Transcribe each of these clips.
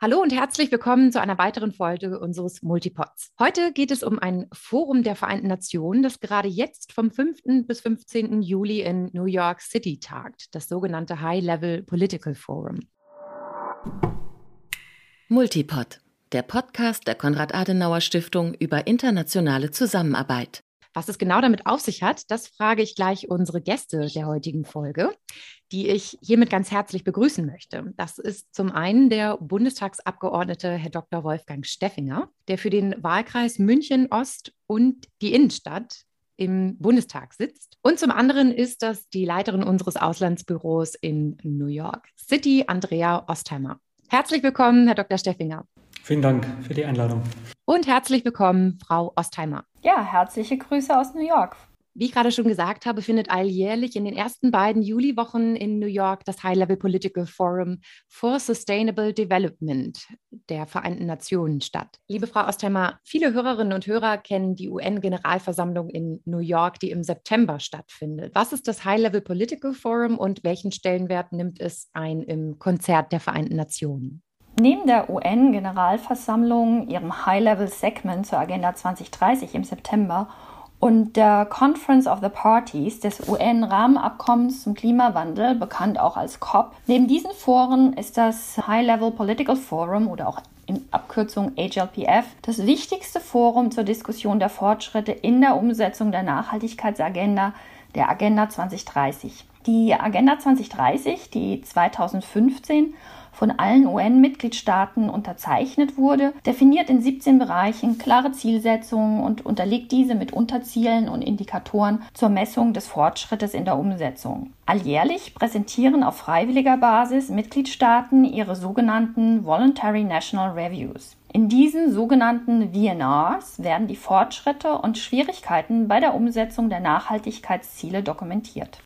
Hallo und herzlich willkommen zu einer weiteren Folge unseres Multipods. Heute geht es um ein Forum der Vereinten Nationen, das gerade jetzt vom 5. bis 15. Juli in New York City tagt, das sogenannte High Level Political Forum. Multipod, der Podcast der Konrad-Adenauer Stiftung über internationale Zusammenarbeit. Was es genau damit auf sich hat, das frage ich gleich unsere Gäste der heutigen Folge, die ich hiermit ganz herzlich begrüßen möchte. Das ist zum einen der Bundestagsabgeordnete Herr Dr. Wolfgang Steffinger, der für den Wahlkreis München Ost und die Innenstadt im Bundestag sitzt. Und zum anderen ist das die Leiterin unseres Auslandsbüros in New York City, Andrea Ostheimer. Herzlich willkommen, Herr Dr. Steffinger. Vielen Dank für die Einladung. Und herzlich willkommen, Frau Ostheimer. Ja, herzliche Grüße aus New York. Wie ich gerade schon gesagt habe, findet alljährlich in den ersten beiden Juliwochen in New York das High-Level Political Forum for Sustainable Development der Vereinten Nationen statt. Liebe Frau Ostheimer, viele Hörerinnen und Hörer kennen die UN-Generalversammlung in New York, die im September stattfindet. Was ist das High-Level Political Forum und welchen Stellenwert nimmt es ein im Konzert der Vereinten Nationen? Neben der UN-Generalversammlung, ihrem High-Level-Segment zur Agenda 2030 im September und der Conference of the Parties des UN-Rahmenabkommens zum Klimawandel, bekannt auch als COP. Neben diesen Foren ist das High-Level Political Forum oder auch in Abkürzung HLPF das wichtigste Forum zur Diskussion der Fortschritte in der Umsetzung der Nachhaltigkeitsagenda der Agenda 2030. Die Agenda 2030, die 2015 von allen UN-Mitgliedstaaten unterzeichnet wurde, definiert in 17 Bereichen klare Zielsetzungen und unterlegt diese mit Unterzielen und Indikatoren zur Messung des Fortschrittes in der Umsetzung. Alljährlich präsentieren auf freiwilliger Basis Mitgliedstaaten ihre sogenannten Voluntary National Reviews. In diesen sogenannten VNRs werden die Fortschritte und Schwierigkeiten bei der Umsetzung der Nachhaltigkeitsziele dokumentiert.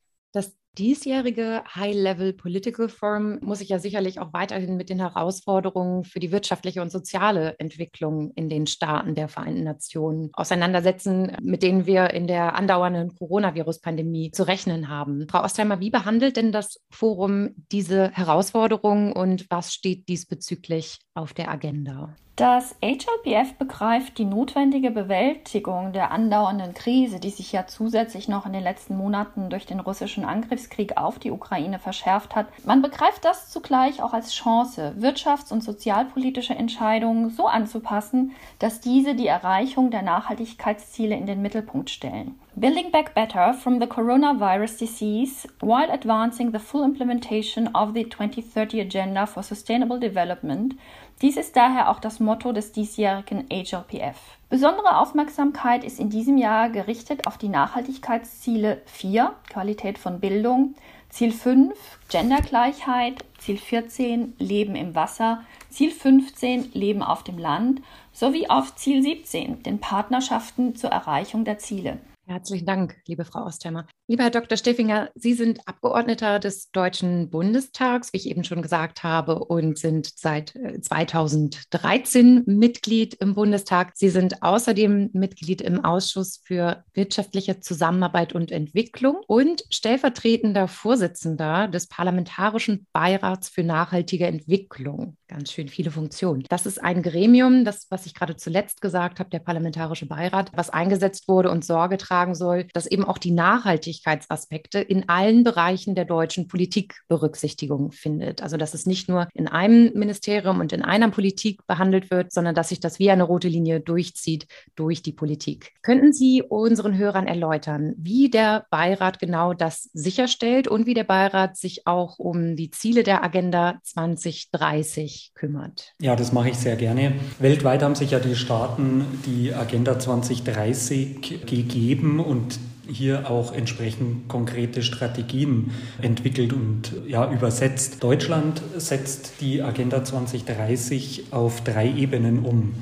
Diesjährige High-Level Political Forum muss sich ja sicherlich auch weiterhin mit den Herausforderungen für die wirtschaftliche und soziale Entwicklung in den Staaten der Vereinten Nationen auseinandersetzen, mit denen wir in der andauernden Coronavirus-Pandemie zu rechnen haben. Frau Ostheimer, wie behandelt denn das Forum diese Herausforderungen und was steht diesbezüglich auf der Agenda? Das HLPF begreift die notwendige Bewältigung der andauernden Krise, die sich ja zusätzlich noch in den letzten Monaten durch den russischen Angriffskrieg auf die Ukraine verschärft hat. Man begreift das zugleich auch als Chance, wirtschafts- und sozialpolitische Entscheidungen so anzupassen, dass diese die Erreichung der Nachhaltigkeitsziele in den Mittelpunkt stellen. Building back better from the coronavirus disease while advancing the full implementation of the 2030 Agenda for Sustainable Development dies ist daher auch das Motto des diesjährigen HLPF. Besondere Aufmerksamkeit ist in diesem Jahr gerichtet auf die Nachhaltigkeitsziele 4, Qualität von Bildung, Ziel 5, Gendergleichheit, Ziel 14, Leben im Wasser, Ziel 15, Leben auf dem Land sowie auf Ziel 17, den Partnerschaften zur Erreichung der Ziele. Herzlichen Dank, liebe Frau Ostheimer. Lieber Herr Dr. Steffinger, Sie sind Abgeordneter des Deutschen Bundestags, wie ich eben schon gesagt habe, und sind seit 2013 äh, Mitglied im Bundestag. Sie sind außerdem Mitglied im Ausschuss für wirtschaftliche Zusammenarbeit und Entwicklung und stellvertretender Vorsitzender des Parlamentarischen Beirats für nachhaltige Entwicklung. Ganz schön viele Funktionen. Das ist ein Gremium, das, was ich gerade zuletzt gesagt habe, der Parlamentarische Beirat, was eingesetzt wurde und Sorge tragen beitragen soll, dass eben auch die Nachhaltigkeitsaspekte in allen Bereichen der deutschen Politik Berücksichtigung findet. Also dass es nicht nur in einem Ministerium und in einer Politik behandelt wird, sondern dass sich das wie eine rote Linie durchzieht durch die Politik. Könnten Sie unseren Hörern erläutern, wie der Beirat genau das sicherstellt und wie der Beirat sich auch um die Ziele der Agenda 2030 kümmert? Ja, das mache ich sehr gerne. Weltweit haben sich ja die Staaten die Agenda 2030 gegeben gegeben und hier auch entsprechend konkrete Strategien entwickelt und ja, übersetzt. Deutschland setzt die Agenda 2030 auf drei Ebenen um.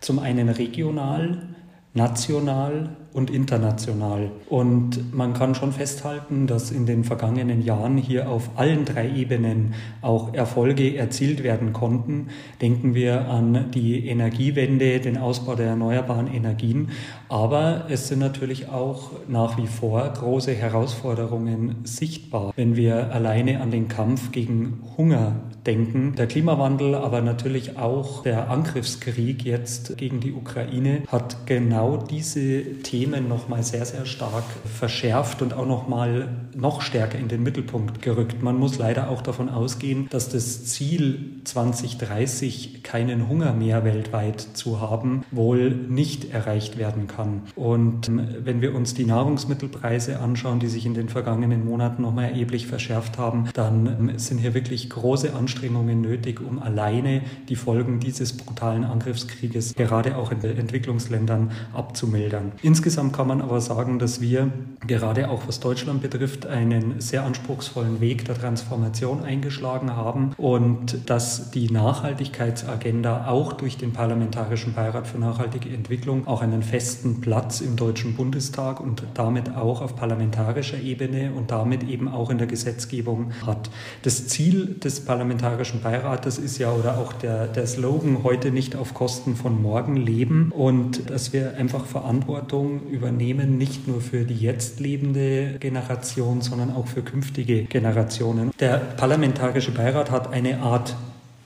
Zum einen regional, national und international. Und man kann schon festhalten, dass in den vergangenen Jahren hier auf allen drei Ebenen auch Erfolge erzielt werden konnten. Denken wir an die Energiewende, den Ausbau der erneuerbaren Energien. Aber es sind natürlich auch nach wie vor große Herausforderungen sichtbar, wenn wir alleine an den Kampf gegen Hunger denken. Der Klimawandel, aber natürlich auch der Angriffskrieg jetzt gegen die Ukraine hat genau diese Themen nochmal sehr, sehr stark verschärft und auch nochmal noch stärker in den Mittelpunkt gerückt. Man muss leider auch davon ausgehen, dass das Ziel 2030 keinen Hunger mehr weltweit zu haben, wohl nicht erreicht werden kann. Und ähm, wenn wir uns die Nahrungsmittelpreise anschauen, die sich in den vergangenen Monaten nochmal erheblich verschärft haben, dann ähm, sind hier wirklich große Anstrengungen nötig, um alleine die Folgen dieses brutalen Angriffskrieges gerade auch in den Entwicklungsländern abzumildern. Insgesamt kann man aber sagen, dass wir gerade auch was Deutschland betrifft einen sehr anspruchsvollen Weg der Transformation eingeschlagen haben und dass die Nachhaltigkeitsagenda auch durch den Parlamentarischen Beirat für nachhaltige Entwicklung auch einen festen Platz im Deutschen Bundestag und damit auch auf parlamentarischer Ebene und damit eben auch in der Gesetzgebung hat. Das Ziel des Parlamentarischen Parlamentarischen Beirates ist ja oder auch der, der Slogan heute nicht auf Kosten von morgen leben und dass wir einfach Verantwortung übernehmen, nicht nur für die jetzt lebende Generation, sondern auch für künftige Generationen. Der Parlamentarische Beirat hat eine Art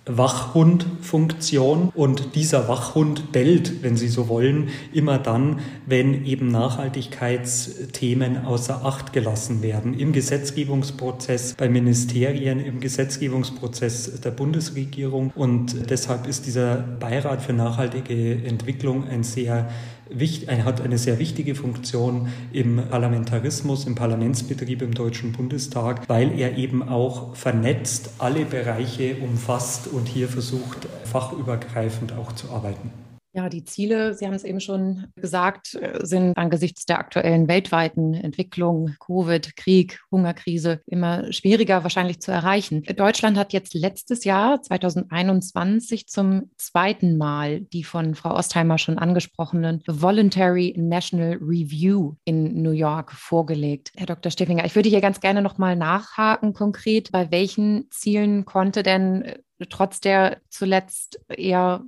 Wachhundfunktion und dieser Wachhund bellt, wenn Sie so wollen, immer dann, wenn eben Nachhaltigkeitsthemen außer Acht gelassen werden. Im Gesetzgebungsprozess bei Ministerien, im Gesetzgebungsprozess der Bundesregierung und deshalb ist dieser Beirat für nachhaltige Entwicklung ein sehr er hat eine sehr wichtige Funktion im Parlamentarismus, im Parlamentsbetrieb im Deutschen Bundestag, weil er eben auch vernetzt alle Bereiche umfasst und hier versucht, fachübergreifend auch zu arbeiten. Ja, die Ziele, Sie haben es eben schon gesagt, äh, sind angesichts der aktuellen weltweiten Entwicklung, Covid, Krieg, Hungerkrise, immer schwieriger wahrscheinlich zu erreichen. Deutschland hat jetzt letztes Jahr, 2021, zum zweiten Mal die von Frau Ostheimer schon angesprochenen Voluntary National Review in New York vorgelegt. Herr Dr. Steffinger, ich würde hier ganz gerne nochmal nachhaken konkret, bei welchen Zielen konnte denn trotz der zuletzt eher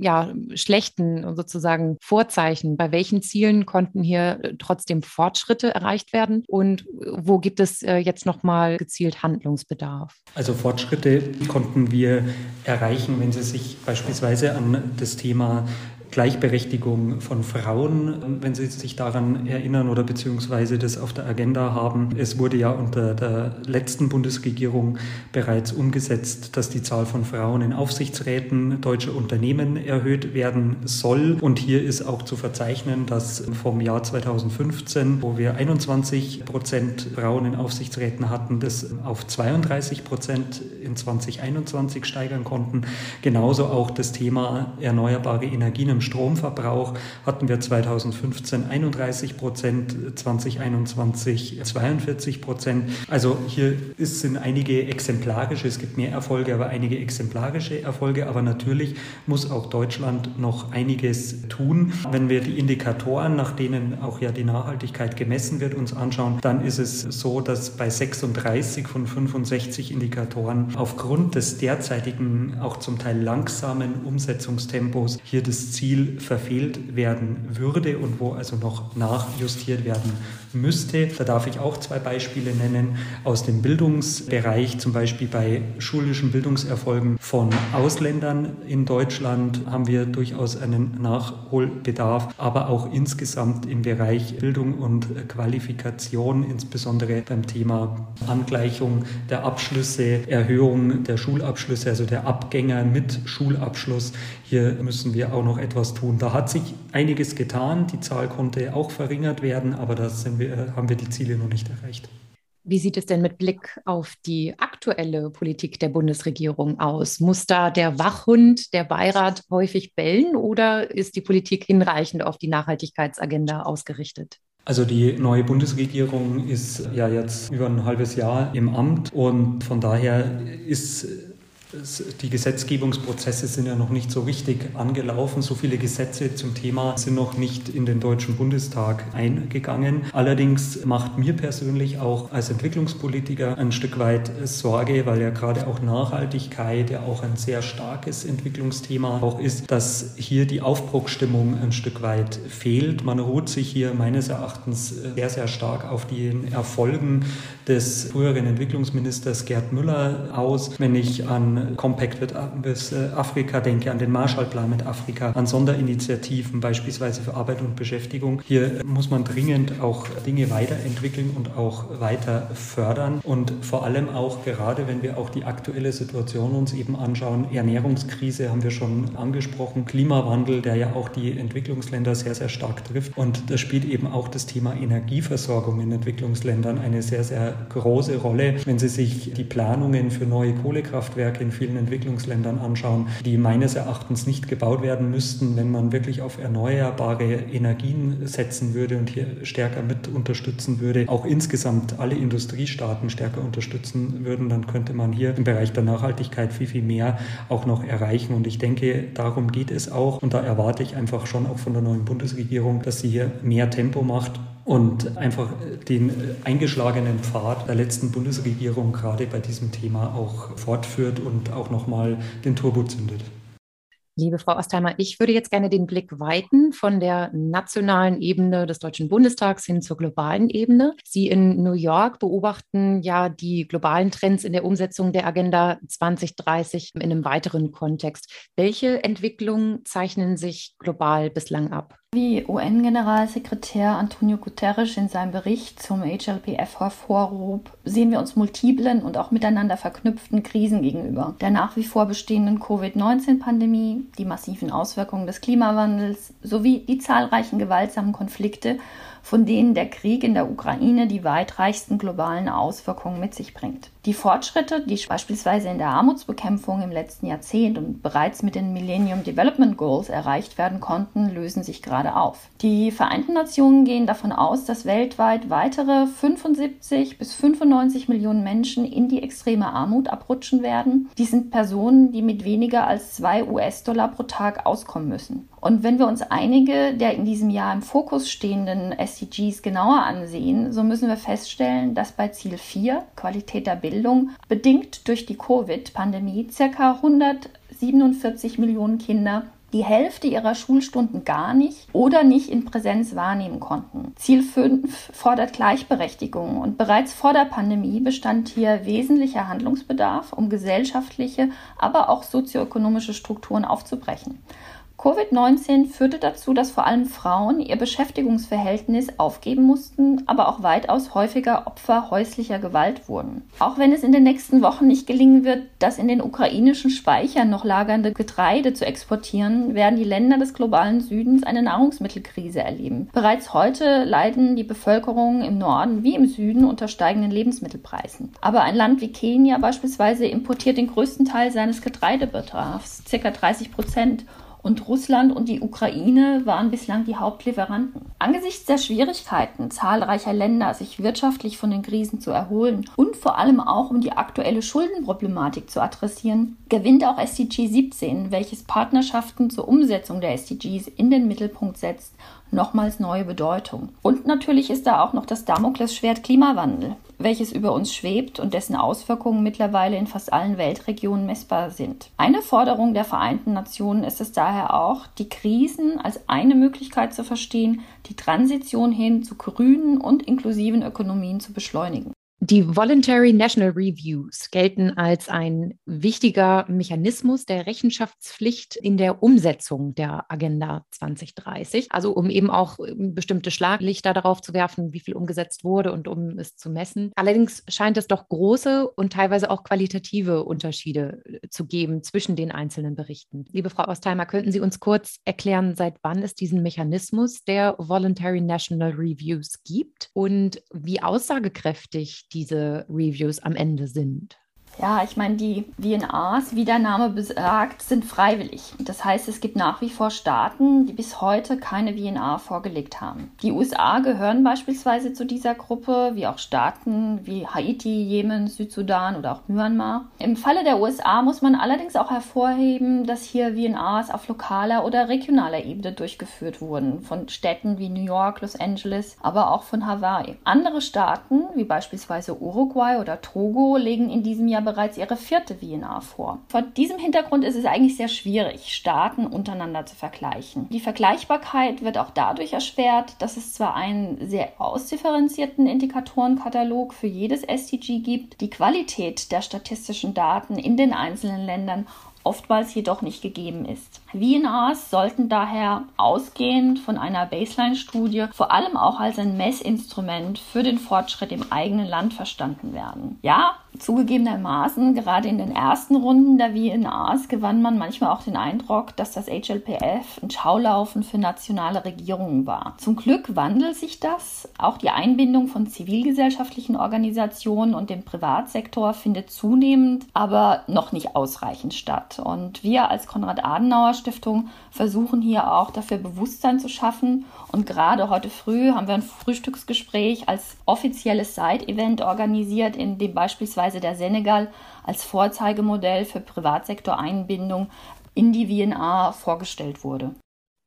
ja, schlechten sozusagen Vorzeichen, bei welchen Zielen konnten hier trotzdem Fortschritte erreicht werden und wo gibt es äh, jetzt nochmal gezielt Handlungsbedarf? Also Fortschritte konnten wir erreichen, wenn Sie sich beispielsweise an das Thema Gleichberechtigung von Frauen, wenn Sie sich daran erinnern oder beziehungsweise das auf der Agenda haben. Es wurde ja unter der letzten Bundesregierung bereits umgesetzt, dass die Zahl von Frauen in Aufsichtsräten deutscher Unternehmen erhöht werden soll. Und hier ist auch zu verzeichnen, dass vom Jahr 2015, wo wir 21 Prozent Frauen in Aufsichtsräten hatten, das auf 32 Prozent in 2021 steigern konnten. Genauso auch das Thema erneuerbare Energien im Stromverbrauch hatten wir 2015 31 Prozent, 2021 42 Prozent. Also hier sind einige exemplarische, es gibt mehr Erfolge, aber einige exemplarische Erfolge. Aber natürlich muss auch Deutschland noch einiges tun. Wenn wir die Indikatoren, nach denen auch ja die Nachhaltigkeit gemessen wird, uns anschauen, dann ist es so, dass bei 36 von 65 Indikatoren aufgrund des derzeitigen, auch zum Teil langsamen Umsetzungstempos hier das Ziel Ziel verfehlt werden würde und wo also noch nachjustiert werden müsste. Da darf ich auch zwei Beispiele nennen aus dem Bildungsbereich, zum Beispiel bei schulischen Bildungserfolgen von Ausländern in Deutschland haben wir durchaus einen Nachholbedarf, aber auch insgesamt im Bereich Bildung und Qualifikation, insbesondere beim Thema Angleichung der Abschlüsse, Erhöhung der Schulabschlüsse, also der Abgänger mit Schulabschluss. Hier müssen wir auch noch etwas tun. Da hat sich einiges getan. Die Zahl konnte auch verringert werden, aber da wir, haben wir die Ziele noch nicht erreicht. Wie sieht es denn mit Blick auf die aktuelle Politik der Bundesregierung aus? Muss da der Wachhund, der Beirat häufig bellen oder ist die Politik hinreichend auf die Nachhaltigkeitsagenda ausgerichtet? Also die neue Bundesregierung ist ja jetzt über ein halbes Jahr im Amt und von daher ist die Gesetzgebungsprozesse sind ja noch nicht so richtig angelaufen. So viele Gesetze zum Thema sind noch nicht in den Deutschen Bundestag eingegangen. Allerdings macht mir persönlich auch als Entwicklungspolitiker ein Stück weit Sorge, weil ja gerade auch Nachhaltigkeit ja auch ein sehr starkes Entwicklungsthema auch ist, dass hier die Aufbruchstimmung ein Stück weit fehlt. Man ruht sich hier meines Erachtens sehr, sehr stark auf den Erfolgen des früheren Entwicklungsministers Gerd Müller aus. Wenn ich an Compact mit äh, Afrika denke, an den Marshallplan mit Afrika, an Sonderinitiativen beispielsweise für Arbeit und Beschäftigung. Hier muss man dringend auch Dinge weiterentwickeln und auch weiter fördern und vor allem auch gerade, wenn wir auch die aktuelle Situation uns eben anschauen, Ernährungskrise haben wir schon angesprochen, Klimawandel, der ja auch die Entwicklungsländer sehr, sehr stark trifft und da spielt eben auch das Thema Energieversorgung in Entwicklungsländern eine sehr, sehr große Rolle. Wenn Sie sich die Planungen für neue Kohlekraftwerke in vielen Entwicklungsländern anschauen, die meines Erachtens nicht gebaut werden müssten, wenn man wirklich auf erneuerbare Energien setzen würde und hier stärker mit unterstützen würde, auch insgesamt alle Industriestaaten stärker unterstützen würden, dann könnte man hier im Bereich der Nachhaltigkeit viel, viel mehr auch noch erreichen. Und ich denke, darum geht es auch. Und da erwarte ich einfach schon auch von der neuen Bundesregierung, dass sie hier mehr Tempo macht und einfach den eingeschlagenen Pfad der letzten Bundesregierung gerade bei diesem Thema auch fortführt und auch nochmal den Turbo zündet. Liebe Frau Ostheimer, ich würde jetzt gerne den Blick weiten von der nationalen Ebene des Deutschen Bundestags hin zur globalen Ebene. Sie in New York beobachten ja die globalen Trends in der Umsetzung der Agenda 2030 in einem weiteren Kontext. Welche Entwicklungen zeichnen sich global bislang ab? Wie UN-Generalsekretär Antonio Guterres in seinem Bericht zum HLPF hervorhob, sehen wir uns multiplen und auch miteinander verknüpften Krisen gegenüber. Der nach wie vor bestehenden Covid-19-Pandemie, die massiven Auswirkungen des Klimawandels sowie die zahlreichen gewaltsamen Konflikte, von denen der Krieg in der Ukraine die weitreichsten globalen Auswirkungen mit sich bringt. Die Fortschritte, die beispielsweise in der Armutsbekämpfung im letzten Jahrzehnt und bereits mit den Millennium Development Goals erreicht werden konnten, lösen sich gerade auf. Die Vereinten Nationen gehen davon aus, dass weltweit weitere 75 bis 95 Millionen Menschen in die extreme Armut abrutschen werden. Dies sind Personen, die mit weniger als zwei US-Dollar pro Tag auskommen müssen. Und wenn wir uns einige der in diesem Jahr im Fokus stehenden SDGs genauer ansehen, so müssen wir feststellen, dass bei Ziel 4, Qualität der Bildung, bedingt durch die Covid-Pandemie ca. 147 Millionen Kinder die Hälfte ihrer Schulstunden gar nicht oder nicht in Präsenz wahrnehmen konnten. Ziel 5 fordert Gleichberechtigung und bereits vor der Pandemie bestand hier wesentlicher Handlungsbedarf, um gesellschaftliche, aber auch sozioökonomische Strukturen aufzubrechen. Covid-19 führte dazu, dass vor allem Frauen ihr Beschäftigungsverhältnis aufgeben mussten, aber auch weitaus häufiger Opfer häuslicher Gewalt wurden. Auch wenn es in den nächsten Wochen nicht gelingen wird, das in den ukrainischen Speichern noch lagernde Getreide zu exportieren, werden die Länder des globalen Südens eine Nahrungsmittelkrise erleben. Bereits heute leiden die Bevölkerung im Norden wie im Süden unter steigenden Lebensmittelpreisen. Aber ein Land wie Kenia beispielsweise importiert den größten Teil seines Getreidebedarfs, ca. 30 Prozent und Russland und die Ukraine waren bislang die Hauptlieferanten. Angesichts der Schwierigkeiten zahlreicher Länder, sich wirtschaftlich von den Krisen zu erholen und vor allem auch um die aktuelle Schuldenproblematik zu adressieren, gewinnt auch SDG 17, welches Partnerschaften zur Umsetzung der SDGs in den Mittelpunkt setzt nochmals neue Bedeutung. Und natürlich ist da auch noch das Damoklesschwert Klimawandel, welches über uns schwebt und dessen Auswirkungen mittlerweile in fast allen Weltregionen messbar sind. Eine Forderung der Vereinten Nationen ist es daher auch, die Krisen als eine Möglichkeit zu verstehen, die Transition hin zu grünen und inklusiven Ökonomien zu beschleunigen. Die Voluntary National Reviews gelten als ein wichtiger Mechanismus der Rechenschaftspflicht in der Umsetzung der Agenda 2030. Also um eben auch ähm, bestimmte Schlaglichter darauf zu werfen, wie viel umgesetzt wurde und um es zu messen. Allerdings scheint es doch große und teilweise auch qualitative Unterschiede äh, zu geben zwischen den einzelnen Berichten. Liebe Frau Ostheimer, könnten Sie uns kurz erklären, seit wann es diesen Mechanismus der Voluntary National Reviews gibt und wie aussagekräftig diese Reviews am Ende sind? Ja, ich meine, die VNAs, wie der Name besagt, sind freiwillig. Das heißt, es gibt nach wie vor Staaten, die bis heute keine VNA vorgelegt haben. Die USA gehören beispielsweise zu dieser Gruppe, wie auch Staaten wie Haiti, Jemen, Südsudan oder auch Myanmar. Im Falle der USA muss man allerdings auch hervorheben, dass hier VNAs auf lokaler oder regionaler Ebene durchgeführt wurden, von Städten wie New York, Los Angeles, aber auch von Hawaii. Andere Staaten, wie beispielsweise Uruguay oder Togo, legen in diesem Jahr bereits ihre vierte VNA vor. Vor diesem Hintergrund ist es eigentlich sehr schwierig, Staaten untereinander zu vergleichen. Die Vergleichbarkeit wird auch dadurch erschwert, dass es zwar einen sehr ausdifferenzierten Indikatorenkatalog für jedes SDG gibt, die Qualität der statistischen Daten in den einzelnen Ländern oftmals jedoch nicht gegeben ist. VNAs sollten daher ausgehend von einer Baseline-Studie vor allem auch als ein Messinstrument für den Fortschritt im eigenen Land verstanden werden. Ja, Zugegebenermaßen, gerade in den ersten Runden der VNAs gewann man manchmal auch den Eindruck, dass das HLPF ein Schaulaufen für nationale Regierungen war. Zum Glück wandelt sich das. Auch die Einbindung von zivilgesellschaftlichen Organisationen und dem Privatsektor findet zunehmend, aber noch nicht ausreichend statt. Und wir als Konrad-Adenauer-Stiftung versuchen hier auch dafür Bewusstsein zu schaffen. Und gerade heute früh haben wir ein Frühstücksgespräch als offizielles Side-Event organisiert, in dem beispielsweise beispielsweise der Senegal als Vorzeigemodell für Privatsektoreinbindung in die VNA vorgestellt wurde.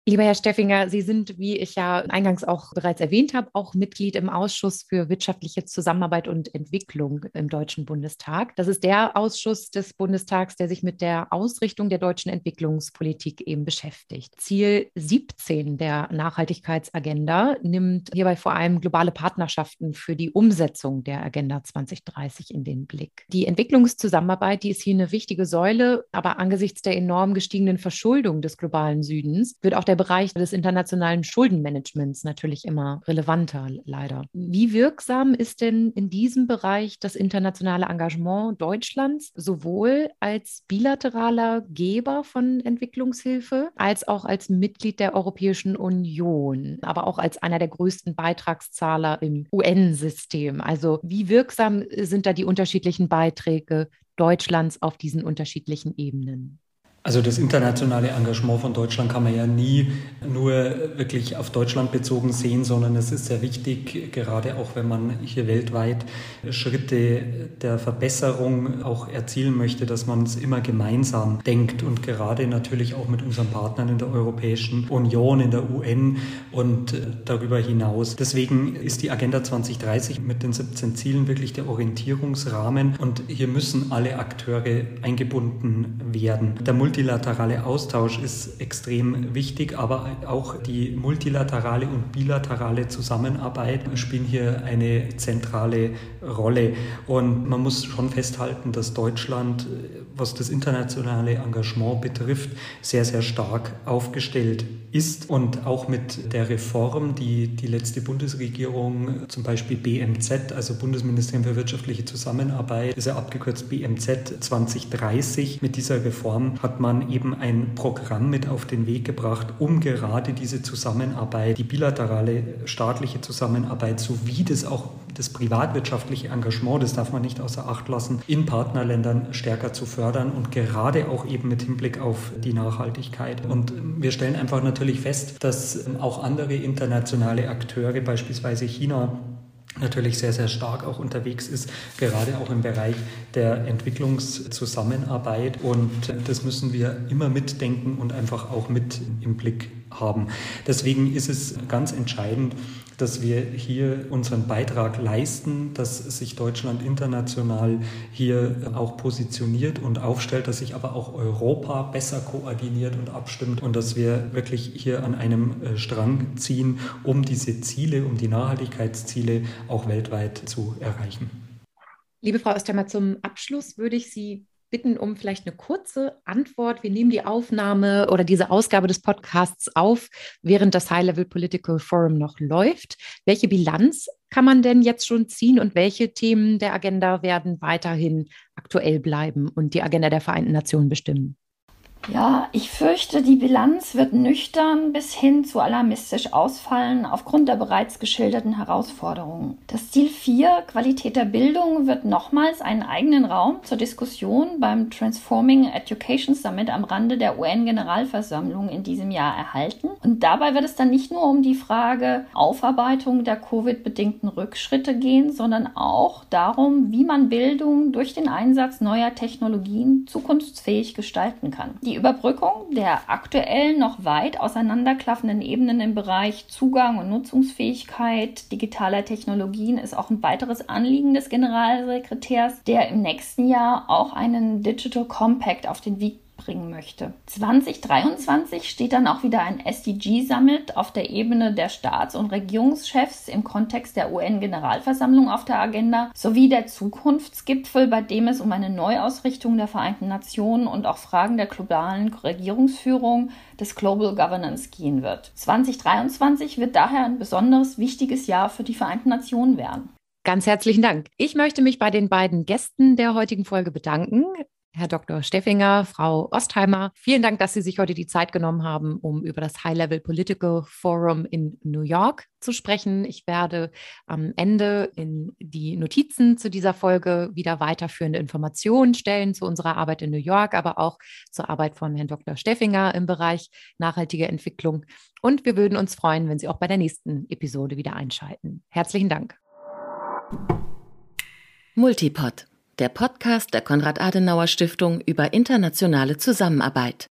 Lieber Herr Steffinger, Sie sind, wie ich ja eingangs auch bereits erwähnt habe, auch Mitglied im Ausschuss für wirtschaftliche Zusammenarbeit und Entwicklung im Deutschen Bundestag. Das ist der Ausschuss des Bundestags, der sich mit der Ausrichtung der deutschen Entwicklungspolitik eben beschäftigt. Ziel 17 der Nachhaltigkeitsagenda nimmt hierbei vor allem globale Partnerschaften für die Umsetzung der Agenda 2030 in den Blick. Die Entwicklungszusammenarbeit, die ist hier eine wichtige Säule, aber angesichts der enorm gestiegenen Verschuldung des globalen Südens wird auch der der Bereich des internationalen Schuldenmanagements natürlich immer relevanter, leider. Wie wirksam ist denn in diesem Bereich das internationale Engagement Deutschlands, sowohl als bilateraler Geber von Entwicklungshilfe als auch als Mitglied der Europäischen Union, aber auch als einer der größten Beitragszahler im UN-System? Also wie wirksam sind da die unterschiedlichen Beiträge Deutschlands auf diesen unterschiedlichen Ebenen? Also das internationale Engagement von Deutschland kann man ja nie nur wirklich auf Deutschland bezogen sehen, sondern es ist sehr wichtig, gerade auch wenn man hier weltweit Schritte der Verbesserung auch erzielen möchte, dass man es immer gemeinsam denkt und gerade natürlich auch mit unseren Partnern in der Europäischen Union, in der UN und darüber hinaus. Deswegen ist die Agenda 2030 mit den 17 Zielen wirklich der Orientierungsrahmen und hier müssen alle Akteure eingebunden werden. Der multilaterale Austausch ist extrem wichtig, aber auch die multilaterale und bilaterale Zusammenarbeit spielen hier eine zentrale Rolle. Und man muss schon festhalten, dass Deutschland, was das internationale Engagement betrifft, sehr, sehr stark aufgestellt ist und auch mit der Reform, die die letzte Bundesregierung, zum Beispiel BMZ, also Bundesministerium für wirtschaftliche Zusammenarbeit, ist ja abgekürzt BMZ 2030, mit dieser Reform hat man eben ein Programm mit auf den Weg gebracht, um gerade diese Zusammenarbeit, die bilaterale staatliche Zusammenarbeit sowie das auch das privatwirtschaftliche Engagement, das darf man nicht außer Acht lassen, in Partnerländern stärker zu fördern und gerade auch eben mit Hinblick auf die Nachhaltigkeit. Und wir stellen einfach natürlich fest, dass auch andere internationale Akteure, beispielsweise China, natürlich sehr, sehr stark auch unterwegs ist, gerade auch im Bereich der Entwicklungszusammenarbeit. Und das müssen wir immer mitdenken und einfach auch mit im Blick haben. Deswegen ist es ganz entscheidend, dass wir hier unseren Beitrag leisten, dass sich Deutschland international hier auch positioniert und aufstellt, dass sich aber auch Europa besser koordiniert und abstimmt und dass wir wirklich hier an einem äh, Strang ziehen, um diese Ziele, um die Nachhaltigkeitsziele auch weltweit zu erreichen. Liebe Frau Ostermer, zum Abschluss würde ich Sie bitten um vielleicht eine kurze Antwort. Wir nehmen die Aufnahme oder diese Ausgabe des Podcasts auf, während das High-Level Political Forum noch läuft. Welche Bilanz kann man denn jetzt schon ziehen und welche Themen der Agenda werden weiterhin aktuell bleiben und die Agenda der Vereinten Nationen bestimmen? Ja, ich fürchte, die Bilanz wird nüchtern bis hin zu alarmistisch ausfallen aufgrund der bereits geschilderten Herausforderungen. Das Ziel 4, Qualität der Bildung, wird nochmals einen eigenen Raum zur Diskussion beim Transforming Education Summit am Rande der UN-Generalversammlung in diesem Jahr erhalten. Und dabei wird es dann nicht nur um die Frage Aufarbeitung der Covid-bedingten Rückschritte gehen, sondern auch darum, wie man Bildung durch den Einsatz neuer Technologien zukunftsfähig gestalten kann. Die die Überbrückung der aktuell noch weit auseinanderklaffenden Ebenen im Bereich Zugang und Nutzungsfähigkeit digitaler Technologien ist auch ein weiteres Anliegen des Generalsekretärs, der im nächsten Jahr auch einen Digital Compact auf den Weg bringen möchte. 2023 steht dann auch wieder ein SDG-Summit auf der Ebene der Staats- und Regierungschefs im Kontext der UN-Generalversammlung auf der Agenda sowie der Zukunftsgipfel, bei dem es um eine Neuausrichtung der Vereinten Nationen und auch Fragen der globalen Regierungsführung des Global Governance gehen wird. 2023 wird daher ein besonderes wichtiges Jahr für die Vereinten Nationen werden. Ganz herzlichen Dank. Ich möchte mich bei den beiden Gästen der heutigen Folge bedanken. Herr Dr. Steffinger, Frau Ostheimer, vielen Dank, dass Sie sich heute die Zeit genommen haben, um über das High-Level Political Forum in New York zu sprechen. Ich werde am Ende in die Notizen zu dieser Folge wieder weiterführende Informationen stellen zu unserer Arbeit in New York, aber auch zur Arbeit von Herrn Dr. Steffinger im Bereich nachhaltige Entwicklung. Und wir würden uns freuen, wenn Sie auch bei der nächsten Episode wieder einschalten. Herzlichen Dank. Multipod der Podcast der Konrad-Adenauer-Stiftung über internationale Zusammenarbeit.